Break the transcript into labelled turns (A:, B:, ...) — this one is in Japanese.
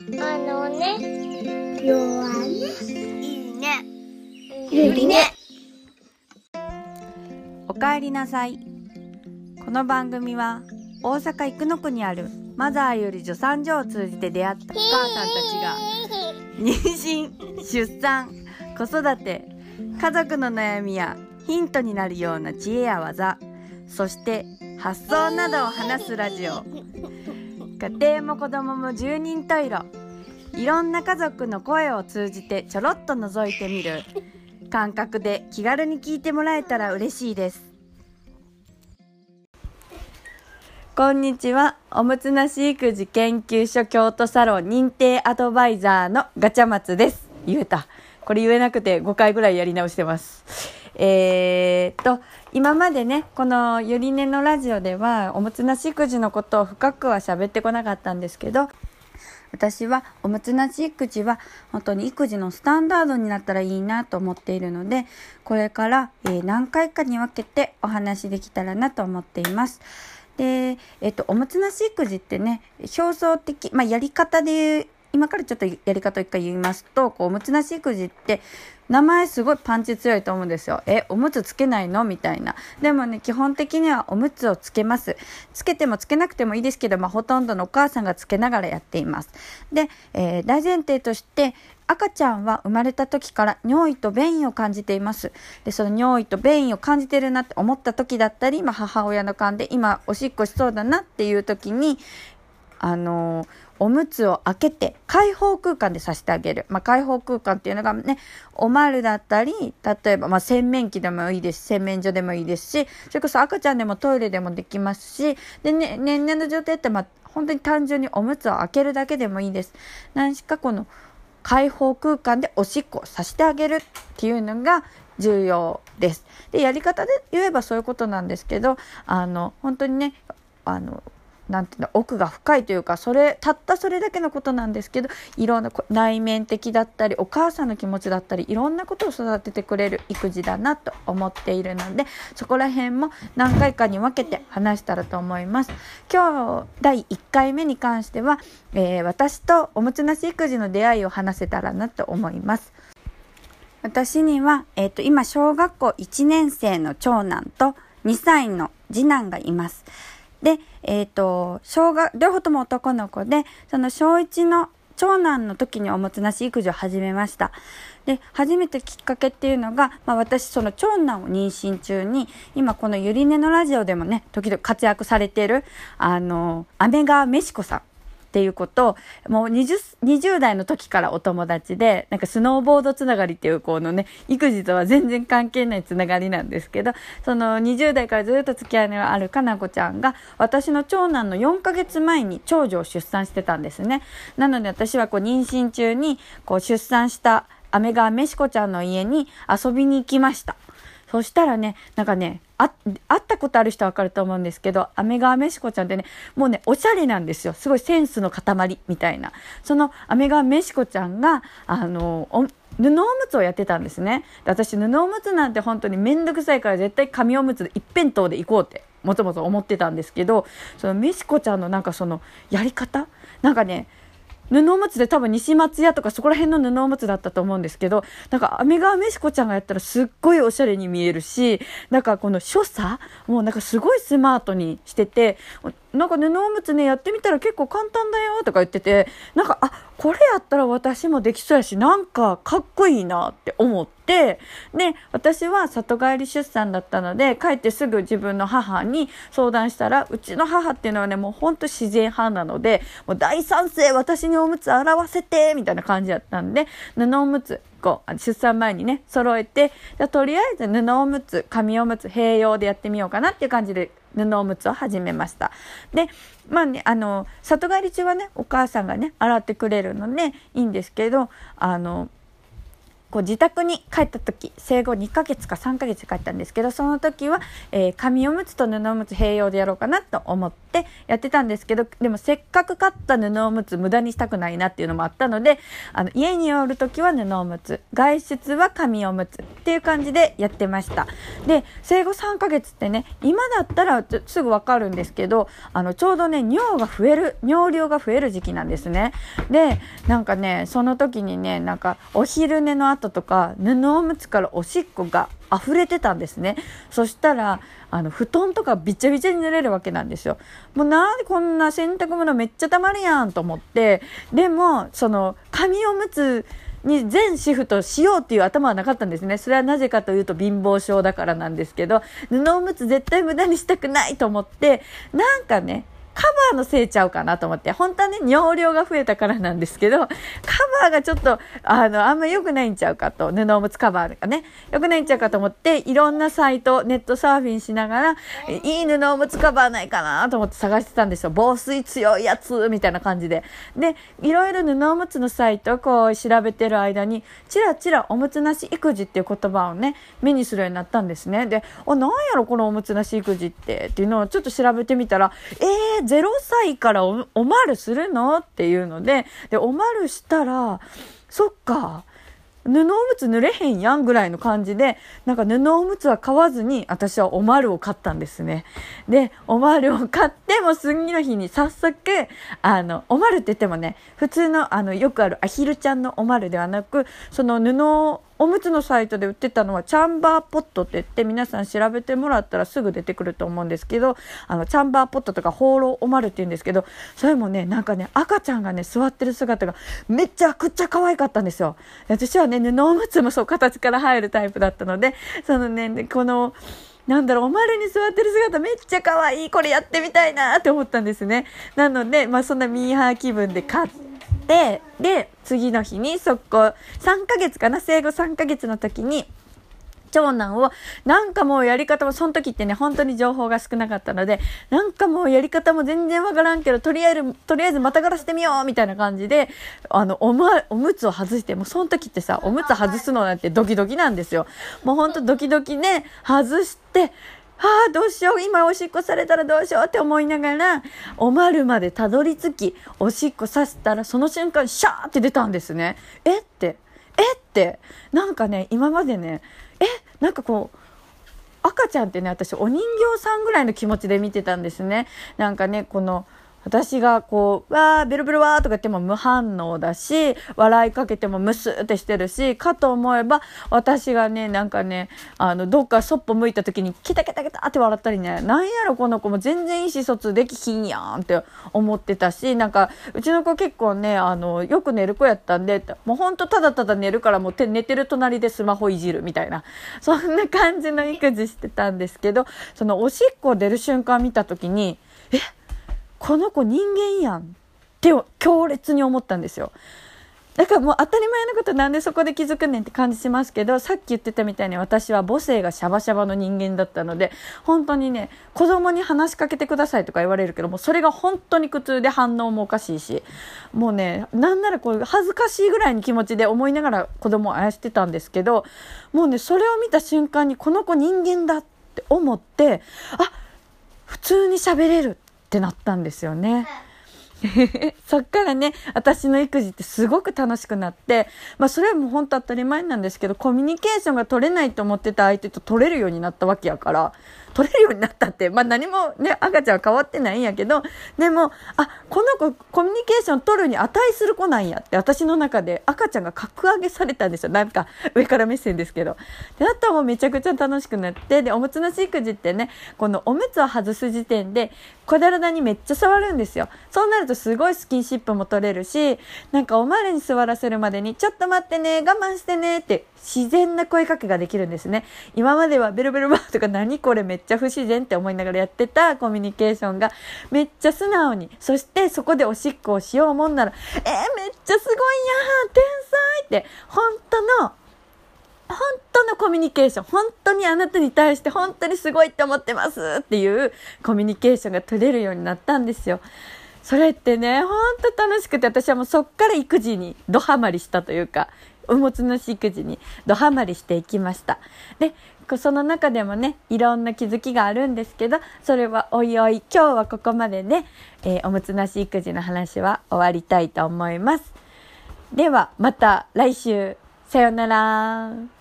A: あのね、弱ね。いいね。
B: ゆりね。
C: おかえりなさい。この番組は大阪生野区にあるマザーより助産所を通じて出会ったお母さんたちが妊娠、出産、子育て、家族の悩みやヒントになるような知恵や技、そして発想などを話すラジオ。家庭も子供も十人十色。いろんな家族の声を通じてちょろっと覗いてみる感覚で気軽に聞いてもらえたら嬉しいです。こんにちは。おむつなし育児研究所京都サロン認定アドバイザーのガチャマツです。言えた。これ言えなくて5回ぐらいやり直してます。えー、っと、今までね、このゆりねのラジオでは、おむつなし育児のことを深くは喋ってこなかったんですけど、私はおむつなし育児は本当に育児のスタンダードになったらいいなと思っているので、これから、え何回かに分けてお話できたらなと思っています。で、えっと、おむつなし育児ってね、表層的、まあ、やり方で、今からちょっとやり方を一回言いますと、こう、おむつなし育児って、名前すごいパンチ強いと思うんですよ。え、おむつつけないの？みたいな。でもね、基本的にはおむつをつけます。つけてもつけなくてもいいですけど、まあ、ほとんどのお母さんがつけながらやっています。で、えー大前提として、赤ちゃんは生まれた時から尿意と便意を感じています。で、その尿意と便意を感じてるなって思った時だったり、まあ、母親の勘で今おしっこしそうだなっていう時に、あのおむつを開けて開放空間でさせてあげる。まあ、開放空間っていうのがね、おまるだったり、例えば、まあ、洗面器でもいいですし、洗面所でもいいですし、それこそ赤ちゃんでもトイレでもできますし、でね、年々の状態って、まあ、本当に単純におむつを開けるだけでもいいです。何しかこの開放空間でおしっこをさせてあげるっていうのが重要です。で、やり方で言えばそういうことなんですけど、あの、本当にね、あの、なんていうの奥が深いというかそれたったそれだけのことなんですけどいろんな内面的だったりお母さんの気持ちだったりいろんなことを育ててくれる育児だなと思っているのでそこら辺も何回かに分けて話したらと思います今日第1回目に関しては、えー私とおむつなし育児の出会いを話せたらなと思います私には、えっ、と、今、小学校1年生の長男と2歳の次男がいます。で、えっ、と、小学、両方とも男の子で、その小1の長男の時におもつなし育児を始めました。で、初めてきっかけっていうのが、まあ私、その長男を妊娠中に、今このゆりねのラジオでもね、時々活躍されてる、あの、アメガメシコさん。っていうこと、もう 20, 20代の時からお友達で、なんかスノーボードつながりっていう、このね、育児とは全然関係ないつながりなんですけど、その20代からずっと付き合いのあるかなこちゃんが、私の長男の4ヶ月前に長女を出産してたんですね。なので私はこう妊娠中に、こう出産した姉川めしこちゃんの家に遊びに行きました。そしたらね、なんかね、あ、会ったことある人はわかると思うんですけど、アメガワメシコちゃんってね、もうね、おしゃれなんですよ。すごいセンスの塊みたいな。そのアメガワメシコちゃんが、あの、お布おむつをやってたんですね。で私、布おむつなんて本当にめんどくさいから絶対紙おむつで一辺倒で行こうって、もともと思ってたんですけど、そのメシコちゃんのなんかその、やり方？なんかね、布おむつで多分西松屋とかそこら辺の布おむつだったと思うんですけど、なんか、アメガメシコちゃんがやったらすっごいおしゃれに見えるし、なんかこの所作もうなんかすごいスマートにしてて、なんか布おむつね、やってみたら結構簡単だよとか言ってて、なんか、あ、これやったら私もできそうやし、なんかかっこいいなって思って、で、私は里帰り出産だったので、帰ってすぐ自分の母に相談したら、うちの母っていうのはね、もうほんと自然派なので、もう大賛成、私におむつ洗わせて、みたいな感じだったんで、布おむつ、こう、出産前にね、揃えて、じゃとりあえず布おむつ、紙おむつ、併用でやってみようかなっていう感じで、布おむつを始めました。で、まあね、あの、里帰り中はね、お母さんがね、洗ってくれるので、いいんですけど、あの、こう自宅に帰った時生後2ヶ月か3ヶ月帰ったんですけどその時は、えー、紙おむつと布おむつ併用でやろうかなと思ってやってたんですけどでもせっかく買った布おむつ無駄にしたくないなっていうのもあったのであの家におる時は布おむつ外出は紙おむつっていう感じでやってました。で生後3ヶ月ってね今だったらすぐ分かるんですけどあのちょうどね尿が増える尿量が増える時期なんですね。でなんかねその時にねなんかお昼寝の後とか布おむつからおしっこが溢れてたんですねそしたらあの布団とかびちゃびちゃに濡れるわけなんですよもうなんでこんな洗濯物めっちゃたまるやんと思ってでもその紙おむつに全シフトしようっていう頭はなかったんですね。それはなぜかというと貧乏症だからなんですけど、布おむつ絶対無駄にしたくないと思って、なんかね、カバーのせいちゃうかなと思って、本当はね、尿量が増えたからなんですけど、カバーがちょっと、あの、あんま良くないんちゃうかと、布おむつカバーがね、良くないんちゃうかと思って、いろんなサイト、ネットサーフィンしながら、いい布おむつカバーないかなと思って探してたんですよ。防水強いやつ、みたいな感じで。で、いろいろ布おむつのサイトをこう調べてる間に、ちらちらおむつなし育児っていう言葉をね、目にするようになったんですね。で、あ、なんやろこのおむつなし育児って、っていうのをちょっと調べてみたら、えー、0歳からおおまるするの？っていうので、で、おまるしたら、そっか、布おむつ濡れへんやんぐらいの感じで、なんか布おむつは買わずに、私はおまるを買ったんですね。で、おまるを買って、もう次の日に早速、あの、おまるって言ってもね、普通の、あの、よくあるアヒルちゃんのおまるではなく、その布おむつのサイトで売ってたのはチャンバーポットって言って皆さん調べてもらったらすぐ出てくると思うんですけどあのチャンバーポットとか放浪おまるって言うんですけどそれもねなんかね赤ちゃんがね座ってる姿がめちゃくちゃ可愛かったんですよ私はね布おむつもそう形から入るタイプだったのでそのねこのなんだろう、おまるに座ってる姿めっちゃ可愛い。これやってみたいなって思ったんですね。なので、まあそんなミーハー気分で買っってで次の日に速攻3ヶ月かな生後3ヶ月の時に長男をなんかもうやり方もその時ってね本当に情報が少なかったのでなんかもうやり方も全然わからんけどとりあえずとりあえずまたがらせてみようみたいな感じであのお,、ま、おむつを外してもうその時ってさおむつ外すのなんてドキドキなんですよ。もうほんとドキドキね外してああ、どうしよう。今おしっこされたらどうしようって思いながら、おまるまでたどり着き、おしっこさせたら、その瞬間、シャーって出たんですね。えって、えって、なんかね、今までね、え、なんかこう、赤ちゃんってね、私、お人形さんぐらいの気持ちで見てたんですね。なんかね、この、私がこう、わー、ベロベロわーとか言っても無反応だし、笑いかけてもムスってしてるし、かと思えば、私がね、なんかね、あの、どっかそっぽ向いた時に、ケタケタケタって笑ったりね、なんやろこの子も全然意思疎通できひんやんって思ってたし、なんか、うちの子結構ね、あの、よく寝る子やったんで、もうほんとただただ寝るからもう寝てる隣でスマホいじるみたいな、そんな感じの育児してたんですけど、そのおしっこ出る瞬間見た時に、えこの子人間やんって強烈に思ったんですよ。だからもう当たり前のことなんでそこで気づくねんって感じしますけど、さっき言ってたみたいに私は母性がシャバシャバの人間だったので、本当にね、子供に話しかけてくださいとか言われるけども、それが本当に苦痛で反応もおかしいし、もうね、なんならこう恥ずかしいぐらいの気持ちで思いながら子供をあやしてたんですけど、もうね、それを見た瞬間にこの子人間だって思って、あ、普通に喋れるってなったんですよね。そっからね、私の育児ってすごく楽しくなって、まあそれはもう本当当たり前なんですけど、コミュニケーションが取れないと思ってた相手と取れるようになったわけやから、取れるようになったって、まあ何もね、赤ちゃんは変わってないんやけど、でも、あ、この子コミュニケーション取るに値する子なんやって私の中で赤ちゃんが格上げされたんですよ。なんか上から目線ですけど。で、あとはもうめちゃくちゃ楽しくなって、で、おむつなし育児ってね、このおむつを外す時点で小体にめっちゃ触るんですよ。そうなるとすごいスキンシップも取れるし、なんかおまるに座らせるまでに、ちょっと待ってね、我慢してねって自然な声かけができるんですね。今まではベルベルバーとか何これめっちゃ不自然って思いながらやってたコミュニケーションがめっちゃ素直に、そしてそこでおしっこをしようもんなら、えー、めっちゃすごいやん天才って、本当の本当のコミュニケーション、本当にあなたに対して本当にすごいって思ってますっていうコミュニケーションが取れるようになったんですよ。それってね、ほんと楽しくて、私はもうそっから育児にドハマりしたというか、おもつなし育児にドハマりしていきました。で、その中でもね、いろんな気づきがあるんですけど、それはおいおい、今日はここまでで、えー、おむつなし育児の話は終わりたいと思います。では、また来週。さよなら。